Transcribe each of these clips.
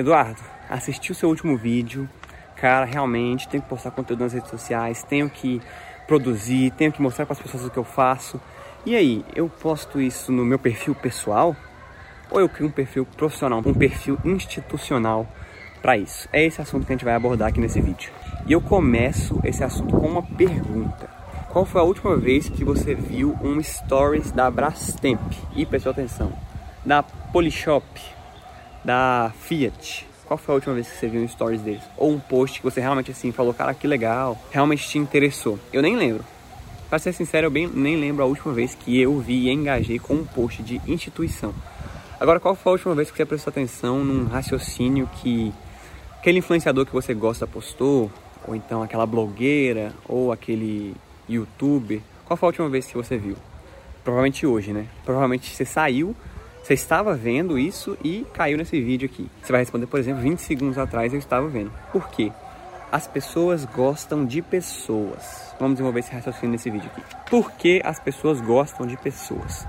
Eduardo, assisti o seu último vídeo. Cara, realmente tenho que postar conteúdo nas redes sociais, tenho que produzir, tenho que mostrar para as pessoas o que eu faço. E aí, eu posto isso no meu perfil pessoal ou eu crio um perfil profissional, um perfil institucional para isso? É esse assunto que a gente vai abordar aqui nesse vídeo. E eu começo esse assunto com uma pergunta. Qual foi a última vez que você viu um stories da Brastemp? E prestou atenção, da Polishop, da Fiat. Qual foi a última vez que você viu um stories deles? Ou um post que você realmente assim falou, cara, que legal, realmente te interessou? Eu nem lembro. Para ser sincero, eu bem, nem lembro a última vez que eu vi e engajei com um post de instituição. Agora, qual foi a última vez que você prestou atenção num raciocínio que aquele influenciador que você gosta postou, ou então aquela blogueira, ou aquele youtuber, qual foi a última vez que você viu? Provavelmente hoje, né? Provavelmente você saiu, você estava vendo isso e caiu nesse vídeo aqui. Você vai responder, por exemplo, 20 segundos atrás eu estava vendo. Por quê? As pessoas gostam de pessoas. Vamos desenvolver esse raciocínio nesse vídeo aqui. Por que as pessoas gostam de pessoas?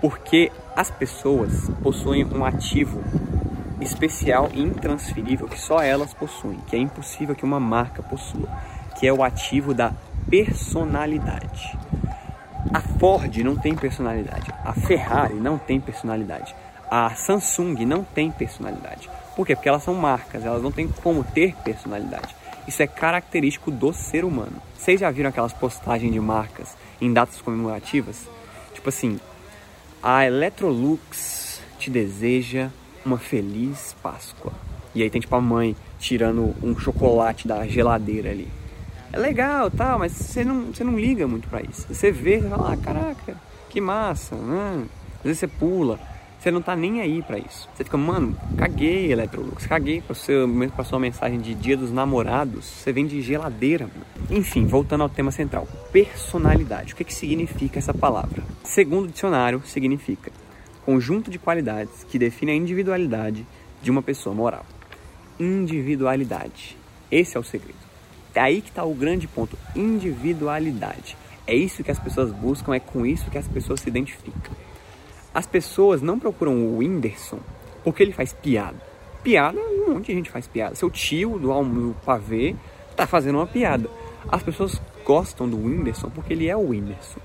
Porque as pessoas possuem um ativo especial e intransferível que só elas possuem, que é impossível que uma marca possua, que é o ativo da personalidade. A Ford não tem personalidade, a Ferrari não tem personalidade, a Samsung não tem personalidade. Por quê? Porque elas são marcas, elas não têm como ter personalidade. Isso é característico do ser humano. Vocês já viram aquelas postagens de marcas em datas comemorativas? Tipo assim, a Electrolux te deseja uma feliz Páscoa. E aí tem tipo a mãe tirando um chocolate da geladeira ali é legal tal, mas você não, você não liga muito para isso. Você vê, você fala, ah, caraca, que massa, né? Às vezes você pula, você não tá nem aí para isso. Você fica, mano, caguei, Electrolux, caguei pra, seu, pra sua mensagem de dia dos namorados, você vem de geladeira, mano. Enfim, voltando ao tema central, personalidade. O que, que significa essa palavra? Segundo o dicionário, significa conjunto de qualidades que define a individualidade de uma pessoa moral. Individualidade. Esse é o segredo. Aí que está o grande ponto, individualidade. É isso que as pessoas buscam, é com isso que as pessoas se identificam. As pessoas não procuram o Whindersson porque ele faz piada. Piada, um monte de gente faz piada. Seu tio do Almo Pavê tá fazendo uma piada. As pessoas gostam do Whindersson porque ele é o Whindersson.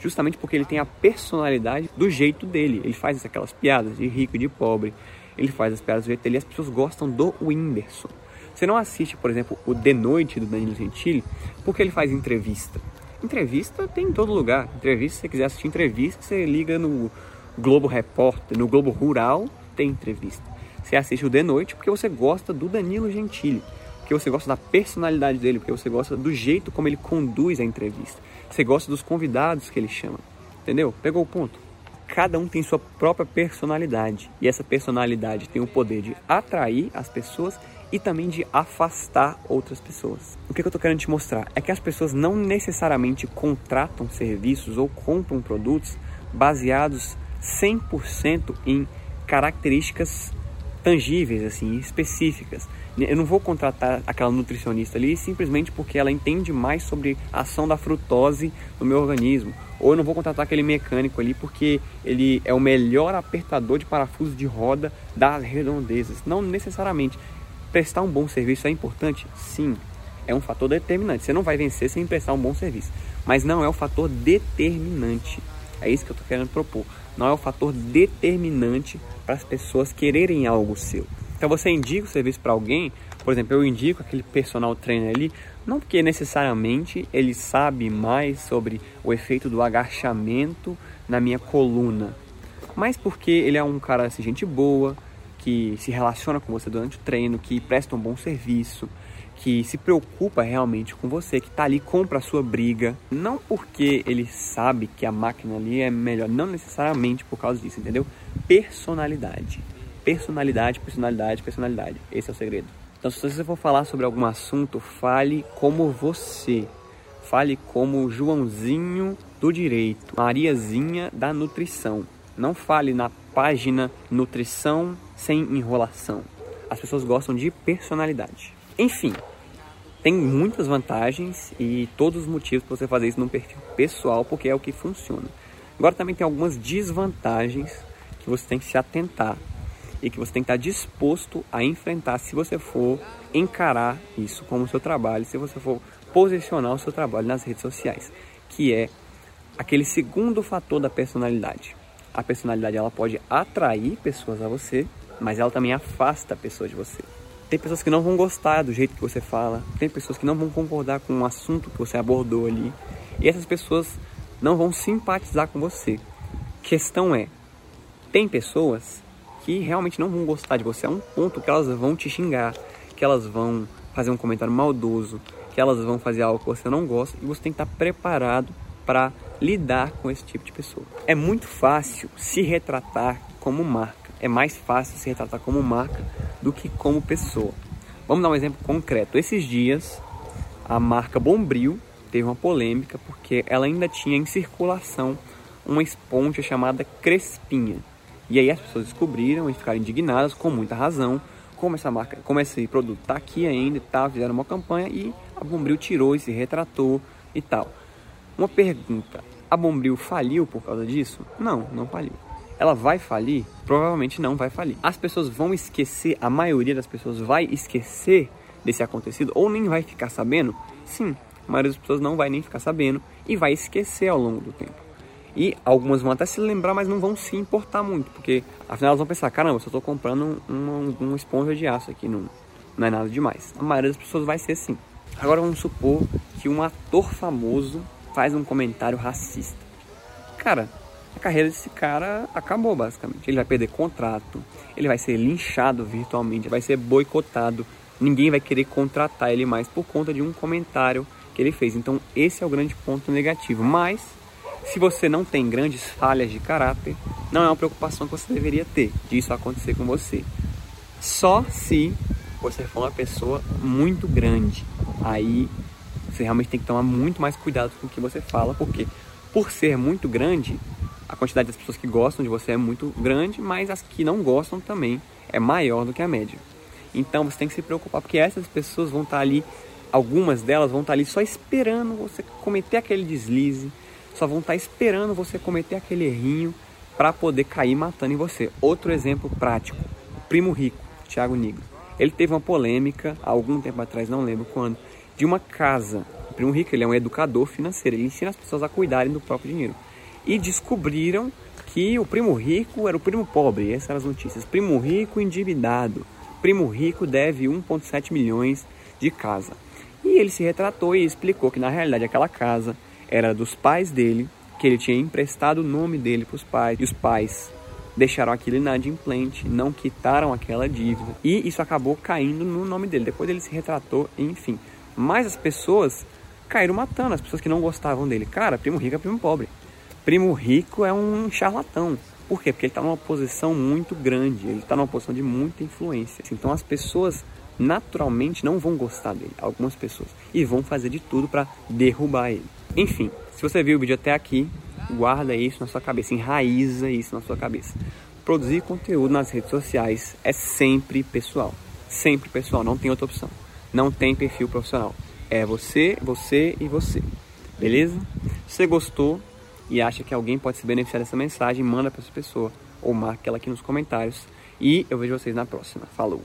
Justamente porque ele tem a personalidade do jeito dele. Ele faz aquelas piadas de rico e de pobre. Ele faz as piadas do jeito dele e as pessoas gostam do Whindersson. Você não assiste, por exemplo, o De Noite do Danilo Gentili porque ele faz entrevista. Entrevista tem em todo lugar. Entrevista, se você quiser assistir entrevista, você liga no Globo Repórter, no Globo Rural, tem entrevista. Você assiste o De Noite porque você gosta do Danilo Gentili, porque você gosta da personalidade dele, porque você gosta do jeito como ele conduz a entrevista. Você gosta dos convidados que ele chama. Entendeu? Pegou o ponto? Cada um tem sua própria personalidade e essa personalidade tem o poder de atrair as pessoas e também de afastar outras pessoas. O que eu estou querendo te mostrar é que as pessoas não necessariamente contratam serviços ou compram produtos baseados 100% em características tangíveis, assim, específicas. Eu não vou contratar aquela nutricionista ali simplesmente porque ela entende mais sobre a ação da frutose no meu organismo. Ou eu não vou contratar aquele mecânico ali porque ele é o melhor apertador de parafuso de roda das redondezas. Não necessariamente. Prestar um bom serviço é importante? Sim, é um fator determinante. Você não vai vencer sem prestar um bom serviço, mas não é o fator determinante. É isso que eu estou querendo propor. Não é o fator determinante para as pessoas quererem algo seu. Então você indica o serviço para alguém, por exemplo, eu indico aquele personal trainer ali, não porque necessariamente ele sabe mais sobre o efeito do agachamento na minha coluna, mas porque ele é um cara assim, gente boa, que se relaciona com você durante o treino, que presta um bom serviço, que se preocupa realmente com você, que está ali, compra a sua briga, não porque ele sabe que a máquina ali é melhor, não necessariamente por causa disso, entendeu? Personalidade. Personalidade, personalidade, personalidade. Esse é o segredo. Então, se você for falar sobre algum assunto, fale como você. Fale como Joãozinho do direito, Mariazinha da nutrição. Não fale na página nutrição sem enrolação. As pessoas gostam de personalidade. Enfim, tem muitas vantagens e todos os motivos para você fazer isso num perfil pessoal, porque é o que funciona. Agora também tem algumas desvantagens que você tem que se atentar. e que você tem que estar disposto a enfrentar se você for encarar isso como seu trabalho, se você for posicionar o seu trabalho nas redes sociais, que é aquele segundo fator da personalidade. A personalidade ela pode atrair pessoas a você, mas ela também afasta pessoas de você. Tem pessoas que não vão gostar do jeito que você fala, tem pessoas que não vão concordar com o assunto que você abordou ali, e essas pessoas não vão simpatizar com você. Questão é, tem pessoas que realmente não vão gostar de você a um ponto que elas vão te xingar, que elas vão fazer um comentário maldoso, que elas vão fazer algo que você não gosta e você tem que estar preparado para lidar com esse tipo de pessoa. É muito fácil se retratar como marca. É mais fácil se retratar como marca do que como pessoa. Vamos dar um exemplo concreto. Esses dias, a marca Bombril teve uma polêmica porque ela ainda tinha em circulação uma esponja chamada Crespinha. E aí as pessoas descobriram e ficaram indignadas com muita razão, como essa marca, como esse produto está aqui ainda e tal, fizeram uma campanha e a Bombril tirou e se retratou e tal. Uma pergunta: a Bombril faliu por causa disso? Não, não faliu. Ela vai falir? Provavelmente não vai falir. As pessoas vão esquecer, a maioria das pessoas vai esquecer desse acontecido ou nem vai ficar sabendo? Sim, a maioria das pessoas não vai nem ficar sabendo e vai esquecer ao longo do tempo. E algumas vão até se lembrar, mas não vão se importar muito, porque afinal elas vão pensar: caramba, eu só estou comprando uma, uma esponja de aço aqui, não, não é nada demais. A maioria das pessoas vai ser assim. Agora vamos supor que um ator famoso faz um comentário racista. Cara, a carreira desse cara acabou basicamente. Ele vai perder contrato, ele vai ser linchado virtualmente, vai ser boicotado. Ninguém vai querer contratar ele mais por conta de um comentário que ele fez. Então, esse é o grande ponto negativo. Mas, se você não tem grandes falhas de caráter, não é uma preocupação que você deveria ter disso acontecer com você. Só se você for uma pessoa muito grande. Aí você realmente tem que tomar muito mais cuidado com o que você fala, porque por ser muito grande, a quantidade das pessoas que gostam de você é muito grande, mas as que não gostam também é maior do que a média. Então você tem que se preocupar, porque essas pessoas vão estar ali, algumas delas vão estar ali só esperando você cometer aquele deslize, só vão estar esperando você cometer aquele errinho para poder cair matando em você. Outro exemplo prático: Primo Rico, Thiago Nigro. Ele teve uma polêmica há algum tempo atrás, não lembro quando, de uma casa. O primo rico ele é um educador financeiro, ele ensina as pessoas a cuidarem do próprio dinheiro. E descobriram que o primo rico era o primo pobre, essas eram as notícias. Primo rico endividado. Primo rico deve 1,7 milhões de casa. E ele se retratou e explicou que na realidade aquela casa era dos pais dele, que ele tinha emprestado o nome dele para os pais, e os pais deixaram aquilo inadimplente, não quitaram aquela dívida e isso acabou caindo no nome dele. Depois ele se retratou, enfim. Mas as pessoas caíram matando, as pessoas que não gostavam dele. Cara, primo rico é primo pobre. Primo rico é um charlatão. Por quê? Porque ele está numa posição muito grande, ele está numa posição de muita influência. Então as pessoas naturalmente não vão gostar dele, algumas pessoas, e vão fazer de tudo para derrubar ele. Enfim, se você viu o vídeo até aqui, guarda isso na sua cabeça, enraiza isso na sua cabeça. Produzir conteúdo nas redes sociais é sempre pessoal, sempre pessoal, não tem outra opção não tem perfil profissional. É você, você e você. Beleza? Se você gostou e acha que alguém pode se beneficiar dessa mensagem, manda para essa pessoa ou marque ela aqui nos comentários. E eu vejo vocês na próxima. Falou!